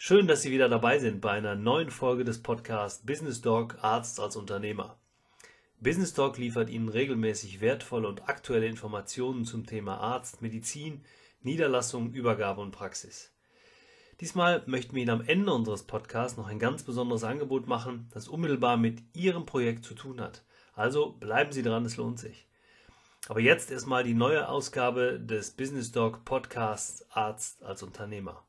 Schön, dass Sie wieder dabei sind bei einer neuen Folge des Podcasts Business Talk Arzt als Unternehmer. Business Talk liefert Ihnen regelmäßig wertvolle und aktuelle Informationen zum Thema Arzt, Medizin, Niederlassung, Übergabe und Praxis. Diesmal möchten wir Ihnen am Ende unseres Podcasts noch ein ganz besonderes Angebot machen, das unmittelbar mit Ihrem Projekt zu tun hat. Also bleiben Sie dran, es lohnt sich. Aber jetzt erstmal die neue Ausgabe des Business Talk Podcasts Arzt als Unternehmer.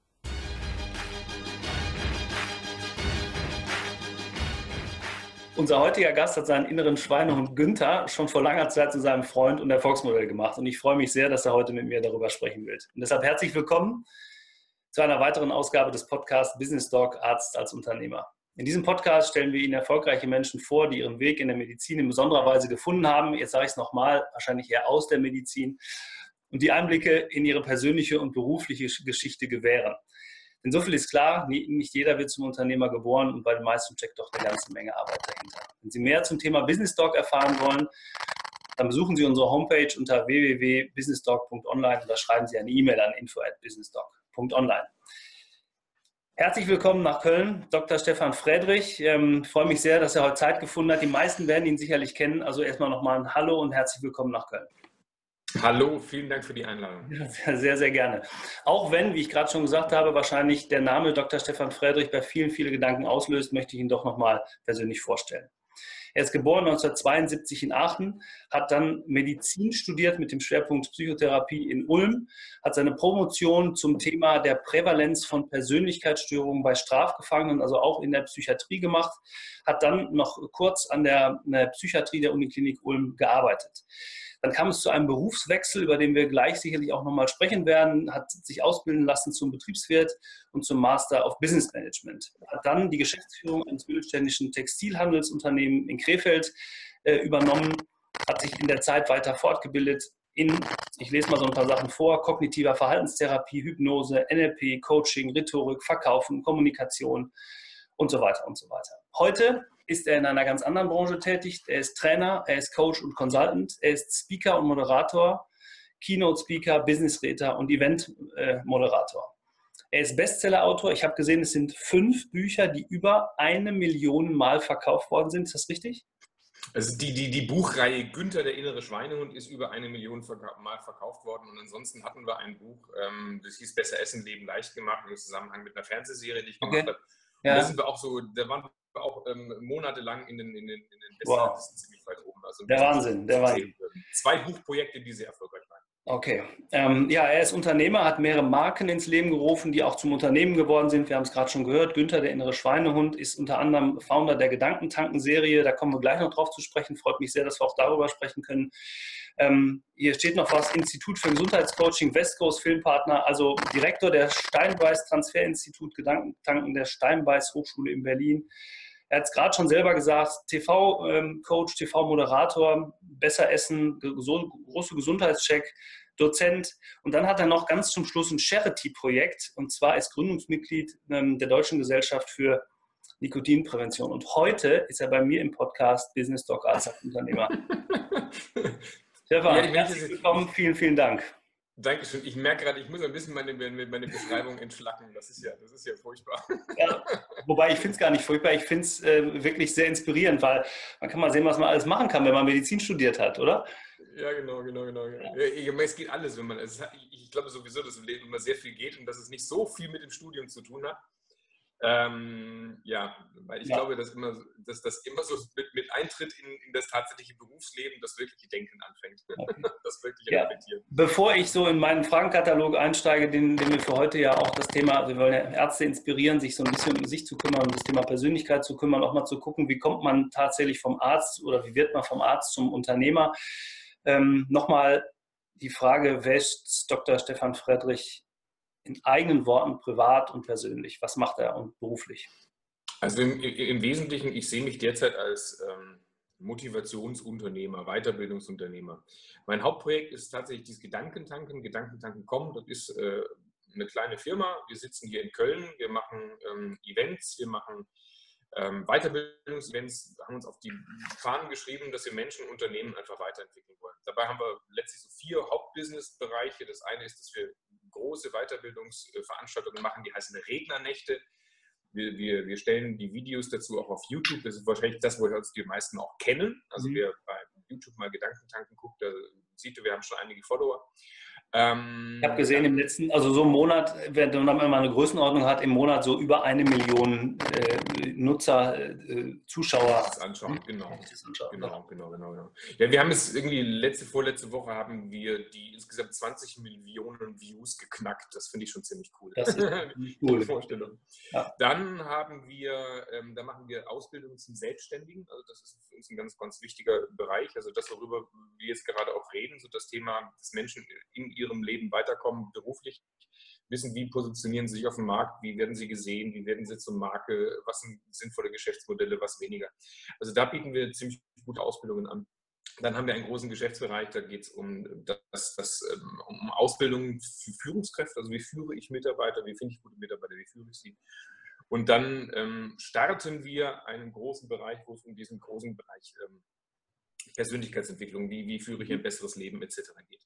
Unser heutiger Gast hat seinen inneren Schweinehund Günther schon vor langer Zeit zu seinem Freund und Erfolgsmodell gemacht. Und ich freue mich sehr, dass er heute mit mir darüber sprechen will. Und deshalb herzlich willkommen zu einer weiteren Ausgabe des Podcasts Business Dog Arzt als Unternehmer. In diesem Podcast stellen wir Ihnen erfolgreiche Menschen vor, die ihren Weg in der Medizin in besonderer Weise gefunden haben. Jetzt sage ich es nochmal, wahrscheinlich eher aus der Medizin und die Einblicke in ihre persönliche und berufliche Geschichte gewähren. Denn so viel ist klar, nicht jeder wird zum Unternehmer geboren und bei den meisten steckt doch eine ganze Menge Arbeit dahinter. Wenn Sie mehr zum Thema Business Talk erfahren wollen, dann besuchen Sie unsere Homepage unter www.businesstalk.online und da schreiben Sie eine E-Mail an info@businesstalk.online. Herzlich willkommen nach Köln, Dr. Stefan Friedrich. Ähm, freue mich sehr, dass er heute Zeit gefunden hat. Die meisten werden ihn sicherlich kennen. Also erstmal nochmal ein Hallo und herzlich willkommen nach Köln. Hallo, vielen Dank für die Einladung. Ja, sehr, sehr gerne. Auch wenn, wie ich gerade schon gesagt habe, wahrscheinlich der Name Dr. Stefan Friedrich bei vielen, viele Gedanken auslöst, möchte ich ihn doch nochmal persönlich vorstellen. Er ist geboren 1972 in Aachen, hat dann Medizin studiert mit dem Schwerpunkt Psychotherapie in Ulm, hat seine Promotion zum Thema der Prävalenz von Persönlichkeitsstörungen bei Strafgefangenen, also auch in der Psychiatrie gemacht, hat dann noch kurz an der, der Psychiatrie der Uniklinik Ulm gearbeitet. Dann kam es zu einem Berufswechsel, über den wir gleich sicherlich auch nochmal sprechen werden, hat sich ausbilden lassen zum Betriebswirt und zum Master of Business Management. Hat dann die Geschäftsführung eines mittelständischen Textilhandelsunternehmens in Krefeld äh, übernommen, hat sich in der Zeit weiter fortgebildet in, ich lese mal so ein paar Sachen vor, kognitiver Verhaltenstherapie, Hypnose, NLP, Coaching, Rhetorik, Verkaufen, Kommunikation und so weiter und so weiter. Heute ist er in einer ganz anderen Branche tätig. Er ist Trainer, er ist Coach und Consultant, er ist Speaker und Moderator, Keynote-Speaker, Business-Redner und Event-Moderator. Er ist Bestseller-Autor. Ich habe gesehen, es sind fünf Bücher, die über eine Million Mal verkauft worden sind. Ist das richtig? Also die, die, die Buchreihe Günther, der innere Schweinehund, ist über eine Million Mal verkauft worden. Und ansonsten hatten wir ein Buch, ähm, das hieß Besser Essen, Leben leicht gemacht, im Zusammenhang mit einer Fernsehserie, die ich gemacht okay. habe. Ja. Da sind wir auch so, da waren auch ähm, monatelang in den, in den, in den wow. ziemlich weit oben. Also der Wahnsinn, der Wahnsinn. Zwei Buchprojekte, die sehr erfolgreich waren. Okay. Ähm, ja, er ist Unternehmer, hat mehrere Marken ins Leben gerufen, die auch zum Unternehmen geworden sind. Wir haben es gerade schon gehört. Günther, der innere Schweinehund, ist unter anderem Founder der Gedankentanken-Serie. Da kommen wir gleich noch drauf zu sprechen. Freut mich sehr, dass wir auch darüber sprechen können. Ähm, hier steht noch was: Institut für Gesundheitscoaching, Westcoast Filmpartner, also Direktor der Steinbeiß Transferinstitut Gedankentanken der Steinbeiß Hochschule in Berlin. Er hat es gerade schon selber gesagt, TV-Coach, TV-Moderator, besser essen, große Gesundheitscheck, Dozent. Und dann hat er noch ganz zum Schluss ein Charity-Projekt und zwar ist Gründungsmitglied ähm, der Deutschen Gesellschaft für Nikotinprävention. Und heute ist er bei mir im Podcast Business Doc als Unternehmer. Stefan, ja, herzlich willkommen, vielen, vielen Dank. Dankeschön. Ich merke gerade, ich muss ein bisschen meine, meine Beschreibung entschlacken. Das ist ja, das ist ja furchtbar. Ja, wobei ich finde es gar nicht furchtbar. Ich finde es äh, wirklich sehr inspirierend, weil man kann mal sehen, was man alles machen kann, wenn man Medizin studiert hat, oder? Ja, genau, genau, genau. Ja. Es geht alles, wenn man. Es, ich glaube sowieso, dass im Leben immer sehr viel geht und dass es nicht so viel mit dem Studium zu tun hat. Ähm, ja, weil ich ja. glaube, dass, immer, dass das immer so mit, mit Eintritt in, in, das tatsächliche Berufsleben das wirkliche Denken anfängt. Okay. das wirkliche ja. Reflektieren. Bevor ich so in meinen Fragenkatalog einsteige, den, den wir für heute ja auch das Thema, wir wollen ja Ärzte inspirieren, sich so ein bisschen um sich zu kümmern, um das Thema Persönlichkeit zu kümmern, auch mal zu gucken, wie kommt man tatsächlich vom Arzt oder wie wird man vom Arzt zum Unternehmer. Ähm, Nochmal die Frage, ist Dr. Stefan Friedrich in eigenen Worten privat und persönlich? Was macht er und beruflich? Also im, im Wesentlichen, ich sehe mich derzeit als ähm, Motivationsunternehmer, Weiterbildungsunternehmer. Mein Hauptprojekt ist tatsächlich dieses Gedankentanken, Gedankentanken.com. Das ist äh, eine kleine Firma. Wir sitzen hier in Köln, wir machen ähm, Events, wir machen ähm, Weiterbildungsevents, haben uns auf die Fahnen geschrieben, dass wir Menschen und Unternehmen einfach weiterentwickeln wollen. Dabei haben wir letztlich so vier Hauptbusinessbereiche. Das eine ist, dass wir große Weiterbildungsveranstaltungen machen, die heißen Rednernächte. Wir, wir, wir stellen die Videos dazu auch auf YouTube. Das ist wahrscheinlich das, wo uns die meisten auch kennen. Also mhm. wer bei YouTube mal Gedankentanken guckt, da sieht, wir haben schon einige Follower. Ähm, ich habe gesehen, im letzten, also so im Monat, wenn man mal eine Größenordnung hat, im Monat so über eine Million äh, Nutzer, äh, Zuschauer. Das anschauen, genau. Das anschauen, genau, genau, genau, genau. Ja, wir haben es irgendwie letzte, vorletzte Woche haben wir die insgesamt 20 Millionen Views geknackt. Das finde ich schon ziemlich cool. Das ist eine coole Vorstellung. Ja. Dann haben wir, ähm, da machen wir Ausbildung zum Selbstständigen. Also das ist für uns ein ganz, ganz wichtiger Bereich. Also das, worüber wir jetzt gerade auch reden, so das Thema, dass Menschen in ihrem Leben weiterkommen, beruflich, wissen, wie positionieren sie sich auf dem Markt, wie werden sie gesehen, wie werden sie zur Marke, was sind sinnvolle Geschäftsmodelle, was weniger. Also da bieten wir ziemlich gute Ausbildungen an. Dann haben wir einen großen Geschäftsbereich, da geht es um, das, das, ähm, um Ausbildung für Führungskräfte, also wie führe ich Mitarbeiter, wie finde ich gute Mitarbeiter, wie führe ich sie. Und dann ähm, starten wir einen großen Bereich, wo es um diesen großen Bereich ähm, Persönlichkeitsentwicklung, wie, wie führe ich ein besseres Leben etc. geht.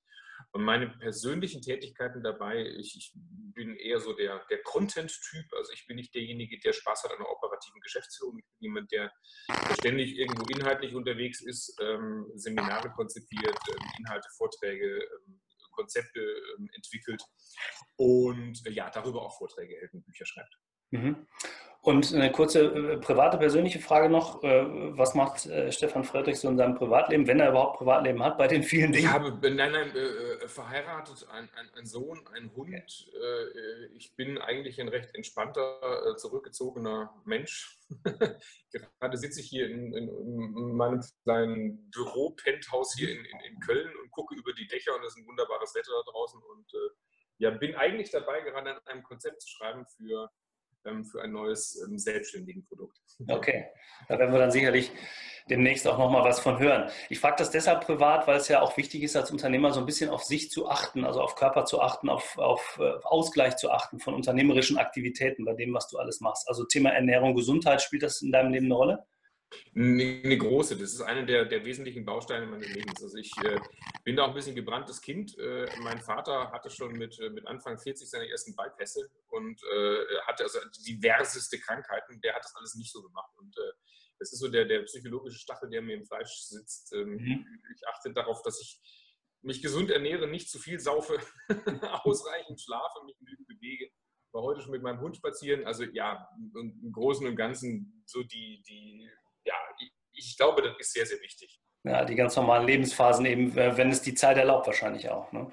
Und meine persönlichen Tätigkeiten dabei, ich, ich bin eher so der, der Content-Typ. Also ich bin nicht derjenige, der Spaß hat an der operativen Geschäftsführung. Ich bin jemand, der, der ständig irgendwo inhaltlich unterwegs ist, ähm, Seminare konzipiert, ähm, Inhalte, Vorträge, ähm, Konzepte ähm, entwickelt und äh, ja, darüber auch Vorträge hält und Bücher schreibt. Mhm. Und eine kurze äh, private, persönliche Frage noch. Äh, was macht äh, Stefan Friedrich so in seinem Privatleben, wenn er überhaupt Privatleben hat, bei den vielen Dingen? Ich habe, nein, nein, verheiratet, ein, ein, ein, Sohn, ein Hund. Okay. ich bin eigentlich ein recht entspannter, zurückgezogener Mensch. Gerade sitze ich hier in, in, in meinem kleinen Büro-Penthouse hier in, in, Köln und gucke über die Dächer und es ist ein wunderbares Wetter da draußen und ja, bin eigentlich dabei, gerade an einem Konzept zu schreiben für für ein neues ähm, selbstständigen Produkt. Okay, da werden wir dann sicherlich demnächst auch nochmal was von hören. Ich frage das deshalb privat, weil es ja auch wichtig ist, als Unternehmer so ein bisschen auf sich zu achten, also auf Körper zu achten, auf, auf äh, Ausgleich zu achten von unternehmerischen Aktivitäten bei dem, was du alles machst. Also Thema Ernährung, Gesundheit, spielt das in deinem Leben eine Rolle? Eine große, das ist einer der, der wesentlichen Bausteine meines Lebens. Also ich äh, bin da auch ein bisschen gebranntes Kind. Äh, mein Vater hatte schon mit, äh, mit Anfang 40 seine ersten Bypässe und äh, hatte also diverseste Krankheiten. Der hat das alles nicht so gemacht. Und äh, das ist so der, der psychologische Stachel, der mir im Fleisch sitzt. Ähm, mhm. Ich achte darauf, dass ich mich gesund ernähre, nicht zu viel saufe, ausreichend schlafe, mich genügend bewege. War heute schon mit meinem Hund spazieren. Also ja, im Großen und Ganzen so die, die ja, ich glaube, das ist sehr, sehr wichtig. Ja, die ganz normalen Lebensphasen eben, äh, wenn es die Zeit erlaubt, wahrscheinlich auch. Ne?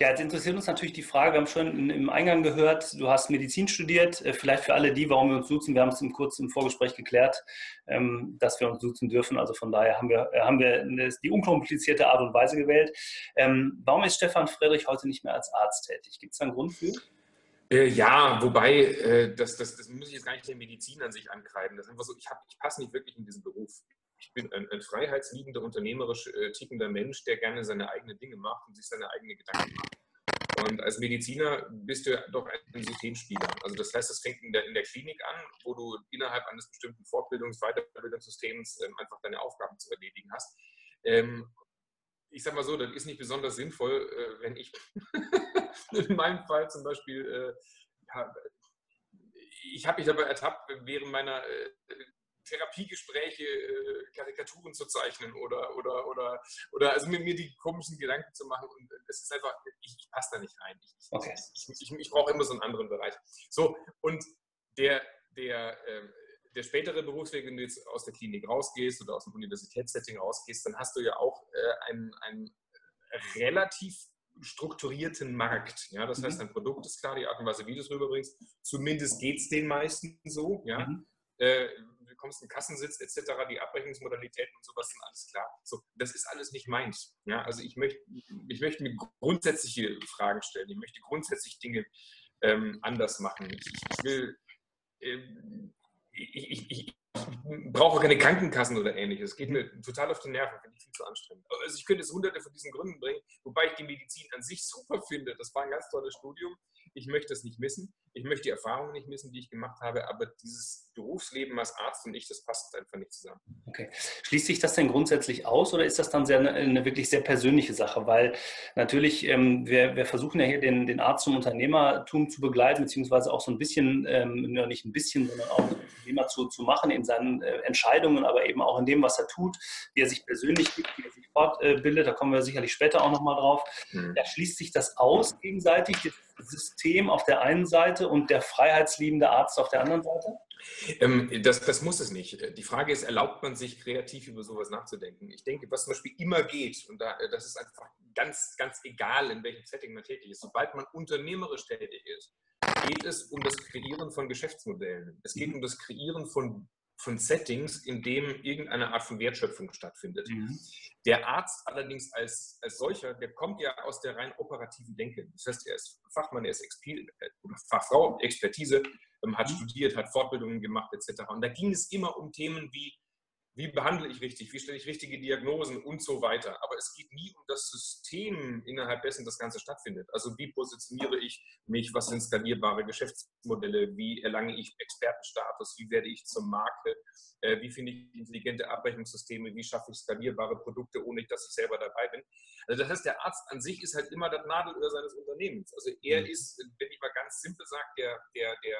Ja, jetzt interessiert uns natürlich die Frage, wir haben schon im Eingang gehört, du hast Medizin studiert. Äh, vielleicht für alle die, warum wir uns duzen, wir haben es im kurzen Vorgespräch geklärt, ähm, dass wir uns duzen dürfen. Also von daher haben wir, äh, haben wir die unkomplizierte Art und Weise gewählt. Ähm, warum ist Stefan Friedrich heute nicht mehr als Arzt tätig? Gibt es da einen Grund für? Äh, ja, wobei, äh, das, das, das muss ich jetzt gar nicht der Medizin an sich ankreiden. Das ist einfach so, ich, ich passe nicht wirklich in diesen Beruf. Ich bin ein, ein freiheitsliebender, unternehmerisch äh, tickender Mensch, der gerne seine eigenen Dinge macht und sich seine eigenen Gedanken macht. Und als Mediziner bist du doch ein Systemspieler. Also das heißt, es fängt in der, in der Klinik an, wo du innerhalb eines bestimmten Fortbildungs-, Weiterbildungssystems ähm, einfach deine Aufgaben zu erledigen hast. Ähm, ich sag mal so, das ist nicht besonders sinnvoll, äh, wenn ich in meinem Fall zum Beispiel, äh, ja, ich habe mich dabei ertappt, während meiner äh, Therapiegespräche äh, Karikaturen zu zeichnen oder, oder, oder, oder also mit mir die komischen Gedanken zu machen. Und es ist einfach, ich, ich passe da nicht rein. Ich, okay. ich, ich, ich brauche immer so einen anderen Bereich. So, und der, der, ähm, der spätere Berufsweg, wenn du jetzt aus der Klinik rausgehst oder aus dem Universitätssetting rausgehst, dann hast du ja auch äh, einen, einen relativ strukturierten Markt. Ja? Das mhm. heißt, dein Produkt ist klar, die Art und Weise, wie du es rüberbringst. Zumindest geht es den meisten so. Ja? Mhm. Äh, du kommst in den Kassensitz etc., die Abrechnungsmodalitäten und sowas sind alles klar. So, das ist alles nicht meins. Ja? Also ich möchte, ich möchte mir grundsätzliche Fragen stellen. Ich möchte grundsätzlich Dinge ähm, anders machen. Ich, ich will ähm, ich, ich, ich, brauche keine Krankenkassen oder ähnliches. Es geht mir total auf die Nerven, finde ich viel zu anstrengend. Also ich könnte es hunderte von diesen Gründen bringen, wobei ich die Medizin an sich super finde. Das war ein ganz tolles Studium. Ich möchte es nicht missen. Ich möchte die Erfahrungen nicht missen, die ich gemacht habe, aber dieses Berufsleben als Arzt und ich, das passt einfach nicht zusammen. Okay. Schließt sich das denn grundsätzlich aus oder ist das dann sehr, eine, eine wirklich sehr persönliche Sache? Weil natürlich, ähm, wir, wir, versuchen ja hier den, den Arzt zum Unternehmertum zu begleiten, beziehungsweise auch so ein bisschen, ähm, nicht ein bisschen, sondern auch Unternehmer zu, zu machen in seinen äh, Entscheidungen, aber eben auch in dem, was er tut, wie er sich persönlich gibt, wie er sich fortbildet. Da kommen wir sicherlich später auch nochmal drauf. Mhm. Da schließt sich das aus gegenseitig, das System auf der einen Seite und der freiheitsliebende Arzt auf der anderen Seite? Ähm, das, das, muss es nicht. Die Frage ist, erlaubt man sich kreativ über sowas nachzudenken? Ich denke, was zum Beispiel immer geht, und da, das ist einfach ganz, ganz egal, in welchem Setting man tätig ist, sobald man unternehmerisch tätig ist, geht es um das Kreieren von Geschäftsmodellen. Es geht mhm. um das Kreieren von, von Settings, in dem irgendeine Art von Wertschöpfung stattfindet. Mhm. Der Arzt allerdings als, als solcher, der kommt ja aus der rein operativen Denke. Das heißt, er ist Fachmann, er ist Exper Fachfrau, Expertise ähm, hat mhm. studiert, hat Fortbildungen gemacht etc. Und da ging es immer um Themen wie, wie behandle ich richtig, wie stelle ich richtige Diagnosen und so weiter. Aber es geht nie um das System, innerhalb dessen das Ganze stattfindet. Also wie positioniere ich mich, was sind skalierbare Geschäftsmodelle, wie erlange ich Expertenstatus, wie werde ich zur Marke, äh, wie finde ich intelligente Abrechnungssysteme, wie schaffe ich skalierbare Produkte, ohne dass ich selber dabei bin. Also das heißt, der Arzt an sich ist halt immer das Nadelöhr seines Unternehmens. Also er mhm. ist, wenn ich mal ganz simpel sage, der, der, der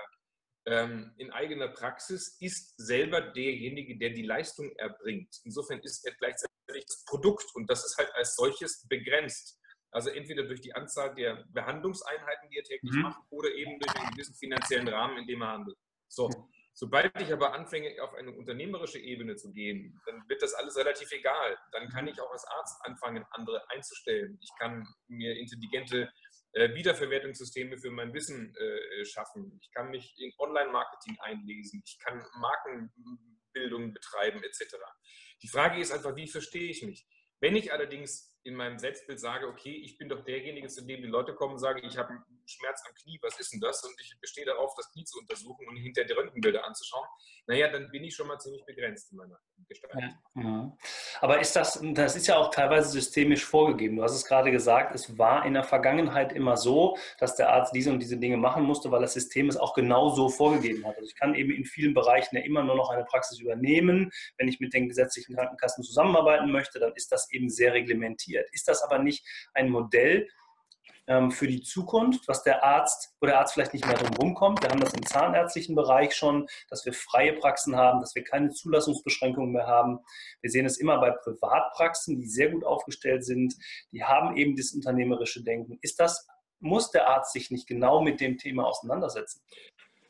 ähm, in eigener Praxis ist selber derjenige, der die Leistung erbringt. Insofern ist er gleichzeitig das Produkt und das ist halt als solches begrenzt. Also entweder durch die Anzahl der Behandlungseinheiten, die er täglich mhm. macht, oder eben durch einen gewissen finanziellen Rahmen, in dem er handelt. So, sobald ich aber anfange, auf eine unternehmerische Ebene zu gehen, dann wird das alles relativ egal. Dann kann ich auch als Arzt anfangen, andere einzustellen. Ich kann mir intelligente äh, Wiederverwertungssysteme für mein Wissen äh, schaffen. Ich kann mich in Online-Marketing einlesen. Ich kann Markenbildung betreiben etc. Die Frage ist einfach, wie verstehe ich mich? Wenn ich allerdings in meinem Selbstbild sage, okay, ich bin doch derjenige, zu dem die Leute kommen und sagen, ich habe einen Schmerz am Knie, was ist denn das? Und ich bestehe darauf, das Knie zu untersuchen und hinter die Röntgenbilder anzuschauen, naja, dann bin ich schon mal ziemlich begrenzt in meiner Gestalt. Ja, Aber ist das, das ist ja auch teilweise systemisch vorgegeben. Du hast es gerade gesagt, es war in der Vergangenheit immer so, dass der Arzt diese und diese Dinge machen musste, weil das System es auch genau so vorgegeben hat. Also ich kann eben in vielen Bereichen ja immer nur noch eine Praxis übernehmen. Wenn ich mit den gesetzlichen Krankenkassen zusammenarbeiten möchte, dann ist das eben sehr reglementiert passiert. Ist das aber nicht ein Modell ähm, für die Zukunft, was der Arzt, wo der Arzt vielleicht nicht mehr drum rumkommt? Wir haben das im zahnärztlichen Bereich schon, dass wir freie Praxen haben, dass wir keine Zulassungsbeschränkungen mehr haben. Wir sehen es immer bei Privatpraxen, die sehr gut aufgestellt sind. Die haben eben das unternehmerische Denken. Ist das, muss der Arzt sich nicht genau mit dem Thema auseinandersetzen?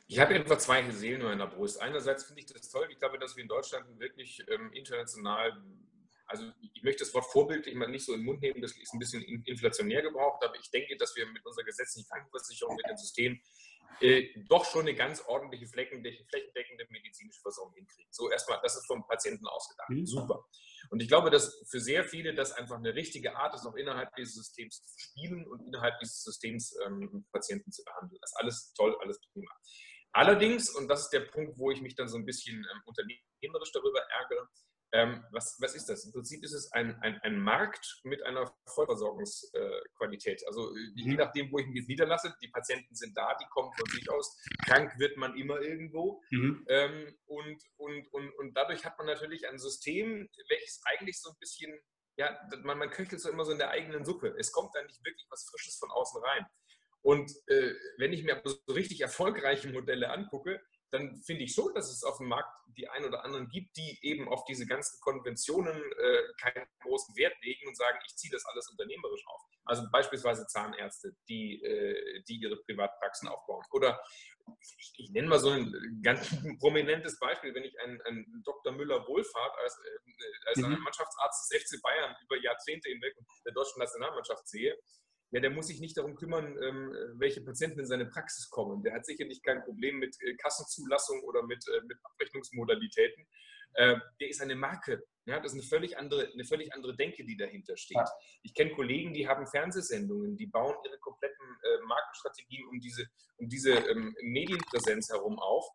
Ich habe etwa zwei Seelen in der Brust. Einerseits finde ich das toll. Ich glaube, dass wir in Deutschland wirklich ähm, international also ich möchte das Wort Vorbild immer nicht so in den Mund nehmen, das ist ein bisschen inflationär gebraucht, aber ich denke, dass wir mit unserer gesetzlichen Krankenversicherung, mit dem System äh, doch schon eine ganz ordentliche flächendeckende medizinische Versorgung hinkriegen. So erstmal, das ist vom Patienten ausgedacht. Mhm. Super. Und ich glaube, dass für sehr viele das einfach eine richtige Art ist, auch innerhalb dieses Systems zu spielen und innerhalb dieses Systems ähm, Patienten zu behandeln. Das ist alles toll, alles prima. Allerdings, und das ist der Punkt, wo ich mich dann so ein bisschen ähm, unternehmerisch darüber ärgere, ähm, was, was ist das? Im Prinzip ist es ein, ein, ein Markt mit einer Vollversorgungsqualität. Äh, also je mhm. nachdem, wo ich mich niederlasse, die Patienten sind da, die kommen von sich aus. Krank wird man immer irgendwo. Mhm. Ähm, und, und, und, und dadurch hat man natürlich ein System, welches eigentlich so ein bisschen, ja, man, man köchelt so immer so in der eigenen Suppe. Es kommt da nicht wirklich was Frisches von außen rein. Und äh, wenn ich mir so richtig erfolgreiche Modelle angucke, dann finde ich schon, dass es auf dem Markt die ein oder anderen gibt, die eben auf diese ganzen Konventionen äh, keinen großen Wert legen und sagen, ich ziehe das alles unternehmerisch auf. Also beispielsweise Zahnärzte, die, äh, die ihre Privatpraxen aufbauen. Oder ich, ich, nenne mal so ein ganz prominentes Beispiel, wenn ich einen, einen Dr. Müller-Wohlfahrt als, äh, als mhm. Mannschaftsarzt des FC Bayern über Jahrzehnte hinweg der deutschen Nationalmannschaft sehe, ja, der muss sich nicht darum kümmern, ähm, welche Patienten in seine Praxis kommen. Der hat sicherlich kein Problem mit äh, Kassenzulassung oder mit, äh, mit Abrechnungsmodalitäten. Äh, der ist eine Marke. Ja, das ist eine völlig andere, eine völlig andere Denke, die dahinter steht. Ich kenne Kollegen, die haben Fernsehsendungen, die bauen ihre kompletten Markenstrategien um diese, um diese ähm, Medienpräsenz herum auf.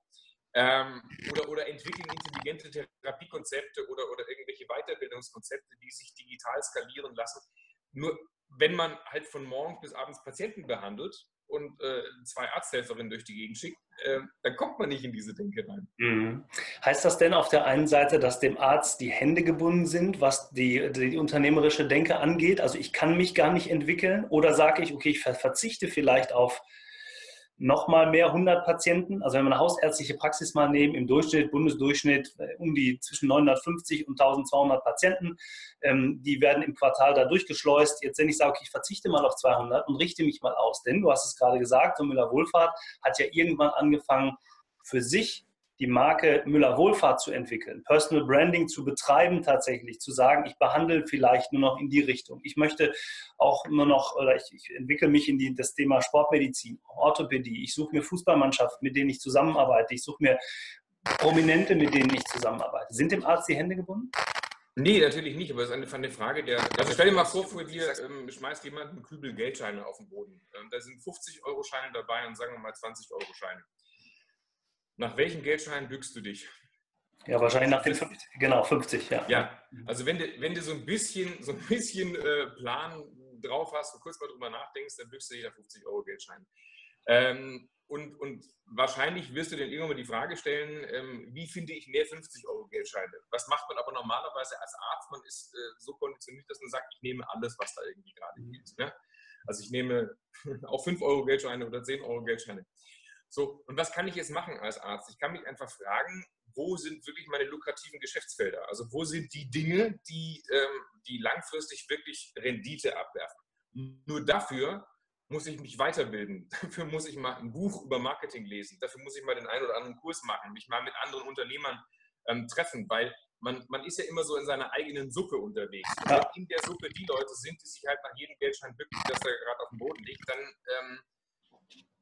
Ähm, oder, oder entwickeln intelligente Therapiekonzepte oder, oder irgendwelche Weiterbildungskonzepte, die sich digital skalieren lassen. Nur wenn man halt von morgens bis abends Patienten behandelt, und äh, zwei Arzthelferinnen durch die Gegend schickt, äh, dann kommt man nicht in diese Denke rein. Mhm. Heißt das denn auf der einen Seite, dass dem Arzt die Hände gebunden sind, was die, die unternehmerische Denke angeht? Also ich kann mich gar nicht entwickeln oder sage ich, okay, ich verzichte vielleicht auf nochmal mehr 100 Patienten. Also wenn wir eine hausärztliche Praxis mal nehmen, im Durchschnitt, Bundesdurchschnitt äh, um die zwischen 950 und 1200 Patienten, ähm, die werden im Quartal da durchgeschleust. Jetzt, wenn ich sage, okay, ich verzichte mal auf 200 und richte mich mal aus, denn du hast es gerade gesagt, so Müller Wohlfahrt hat ja irgendwann angefangen, für sich die Marke Müller Wohlfahrt zu entwickeln, Personal Branding zu betreiben tatsächlich, zu sagen, ich behandle vielleicht nur noch in die Richtung. Ich möchte auch nur noch, oder ich, ich entwickle mich in die, das Thema Sportmedizin, Orthopädie. Ich suche mir Fußballmannschaften, mit denen ich zusammenarbeite. Ich suche mir Prominente, mit denen ich zusammenarbeite. Sind dem Arzt die Hände gebunden? Nee, natürlich nicht, aber es ist eine, Frage der. Also stell dir mal vor, vor dir ähm, schmeißt jemand einen Kübel Geldscheine auf den Boden. Ähm, da sind 50-Euro-Scheine dabei und sagen wir mal 20-Euro-Scheine. Nach welchen Geldscheinen bückst du dich? Ja, wahrscheinlich nach den 50, genau, 50, ja. Ja, also wenn du, wenn du so ein bisschen, so ein bisschen äh, Plan drauf hast und kurz mal drüber nachdenkst, dann bückst du dich nach 50 Euro Geldschein. Ähm, und, und wahrscheinlich wirst du dann irgendwann mal die Frage stellen, ähm, wie finde ich mehr 50 Euro Geldscheine? Was macht man aber normalerweise als Arzt? Man ist äh, so konditioniert, dass man sagt, ich nehme alles, was da irgendwie gerade mhm. geht. Ne? Also ich nehme auch 5 Euro Geldscheine oder 10 Euro Geldscheine. So, und was kann ich jetzt machen als Arzt? Ich kann mich einfach fragen, wo sind wirklich meine lukrativen Geschäftsfelder? Also wo sind die Dinge, die, ähm, die langfristig wirklich Rendite abwerfen? Nur dafür muss ich mich weiterbilden. Dafür muss ich mal ein Buch über Marketing lesen. Dafür muss ich mal den einen oder anderen Kurs machen, mich mal mit anderen Unternehmern ähm, treffen, weil man, man ist ja immer so in seiner eigenen Suppe unterwegs. Und wenn in der Suppe die Leute sind, die sich halt nach jedem Geldschein bücken, dass er gerade auf dem Boden liegt, dann ähm,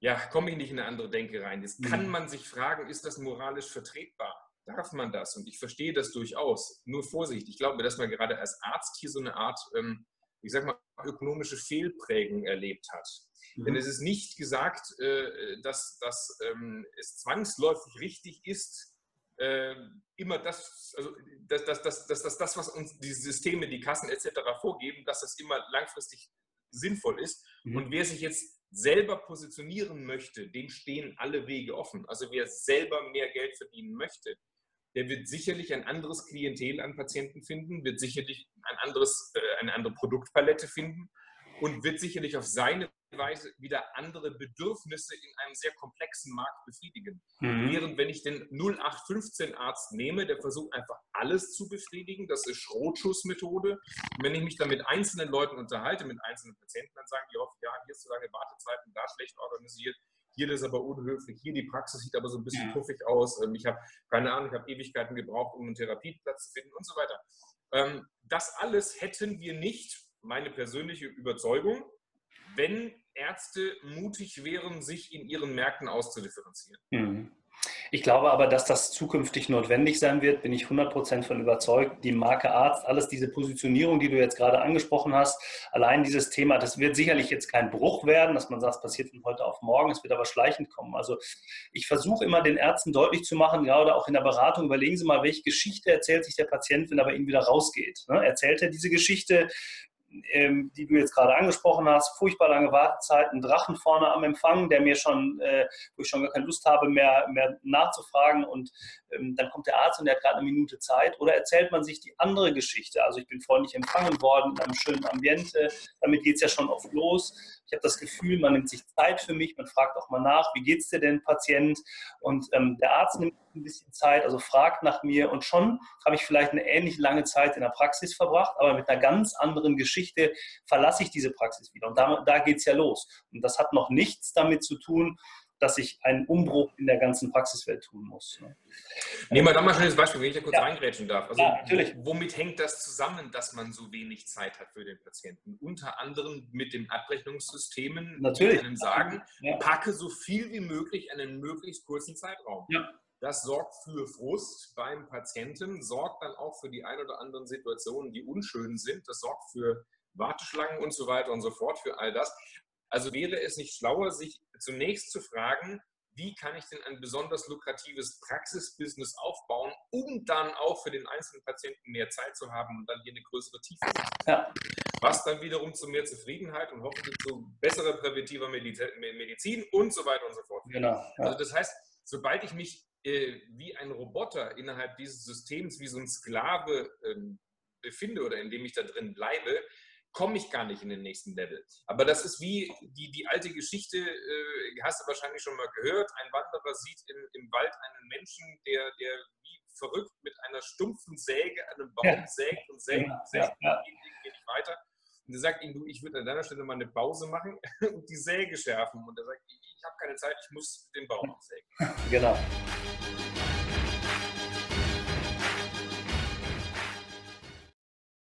ja, komme ich nicht in eine andere Denke rein. Jetzt kann mhm. man sich fragen, ist das moralisch vertretbar? Darf man das? Und ich verstehe das durchaus. Nur Vorsicht, ich glaube, dass man gerade als Arzt hier so eine Art, ähm, ich sag mal, ökonomische Fehlprägung erlebt hat. Mhm. Denn es ist nicht gesagt, äh, dass, dass ähm, es zwangsläufig richtig ist, äh, immer das, also das, das, das, das, das, das, was uns die Systeme, die Kassen etc. vorgeben, dass das immer langfristig sinnvoll ist. Mhm. Und wer sich jetzt selber positionieren möchte, dem stehen alle Wege offen. Also wer selber mehr Geld verdienen möchte, der wird sicherlich ein anderes Klientel an Patienten finden, wird sicherlich ein anderes, äh, eine andere Produktpalette finden und wird sicherlich auf seine Weise wieder andere Bedürfnisse in einem sehr komplexen Markt befriedigen. Mhm. Während wenn ich den 0815-Arzt nehme, der versucht einfach alles zu befriedigen, das ist Schrotschussmethode. Und wenn ich mich dann mit einzelnen Leuten unterhalte, mit einzelnen Patienten, dann sagen die oft, ja, hier ist so lange Wartezeiten, da schlecht organisiert, hier ist aber unhöflich, hier die Praxis sieht aber so ein bisschen puffig aus, ähm, ich habe keine Ahnung, ich habe Ewigkeiten gebraucht, um einen Therapieplatz zu finden und so weiter. Ähm, das alles hätten wir nicht, meine persönliche Überzeugung, wenn Ärzte mutig wären, sich in ihren Märkten auszudifferenzieren. Mhm. Ich glaube aber, dass das zukünftig notwendig sein wird, bin ich 100% von überzeugt. Die Marke Arzt, alles diese Positionierung, die du jetzt gerade angesprochen hast, allein dieses Thema, das wird sicherlich jetzt kein Bruch werden, dass man sagt, es passiert von heute auf morgen, es wird aber schleichend kommen. Also ich versuche immer den Ärzten deutlich zu machen, gerade auch in der Beratung, überlegen Sie mal, welche Geschichte erzählt sich der Patient, wenn er bei Ihnen wieder rausgeht. Ne? Erzählt er diese Geschichte, ähm, die du jetzt gerade angesprochen hast, furchtbar lange Wartezeiten, Drachen vorne am Empfang, der mir schon, äh, wo ich schon gar keine Lust habe, mehr, mehr nachzufragen. Und ähm, dann kommt der Arzt und der hat gerade eine Minute Zeit. Oder erzählt man sich die andere Geschichte, also ich bin freundlich empfangen worden in einem schönen Ambiente, damit geht es ja schon oft los, ich habe das Gefühl, man nimmt sich Zeit für mich, man fragt auch mal nach, wie geht es dir denn, Patient? Und ähm, der Arzt nimmt ein bisschen Zeit, also fragt nach mir und schon habe ich vielleicht eine ähnlich lange Zeit in der Praxis verbracht, aber mit einer ganz anderen Geschichte verlasse ich diese Praxis wieder. Und da, da geht es ja los. Und das hat noch nichts damit zu tun, dass ich einen Umbruch in der ganzen Praxiswelt tun muss. Ne? Nehmen wir da mal schnell das Beispiel, wenn ich da kurz ja. reingrätschen darf. Also, ja, natürlich. Womit hängt das zusammen, dass man so wenig Zeit hat für den Patienten? Unter anderem mit den Abrechnungssystemen, natürlich. die einem sagen, ja. packe so viel wie möglich in einen möglichst kurzen Zeitraum. Ja. Das sorgt für Frust beim Patienten, sorgt dann auch für die ein oder anderen Situationen, die unschön sind. Das sorgt für Warteschlangen und so weiter und so fort, für all das. Also wäre es nicht schlauer, sich zunächst zu fragen, wie kann ich denn ein besonders lukratives Praxisbusiness aufbauen, um dann auch für den einzelnen Patienten mehr Zeit zu haben und dann hier eine größere Tiefe. Ja. was dann wiederum zu mehr Zufriedenheit und hoffentlich zu besserer präventiver Medizin und so weiter und so fort. Genau. Ja. Also das heißt, sobald ich mich äh, wie ein Roboter innerhalb dieses Systems, wie so ein Sklave ähm, befinde oder in dem ich da drin bleibe, komme ich gar nicht in den nächsten Level. Aber das ist wie die, die alte Geschichte, äh, hast du wahrscheinlich schon mal gehört. Ein Wanderer sieht im, im Wald einen Menschen, der, der wie verrückt mit einer stumpfen Säge an einem Baum ja. sägt und sägt und sägt ja. und geht, geht nicht weiter. Und er sagt ihm, du, ich würde an deiner Stelle mal eine Pause machen und die Säge schärfen. Und er sagt, ich, ich habe keine Zeit, ich muss den Baum sägen. Genau.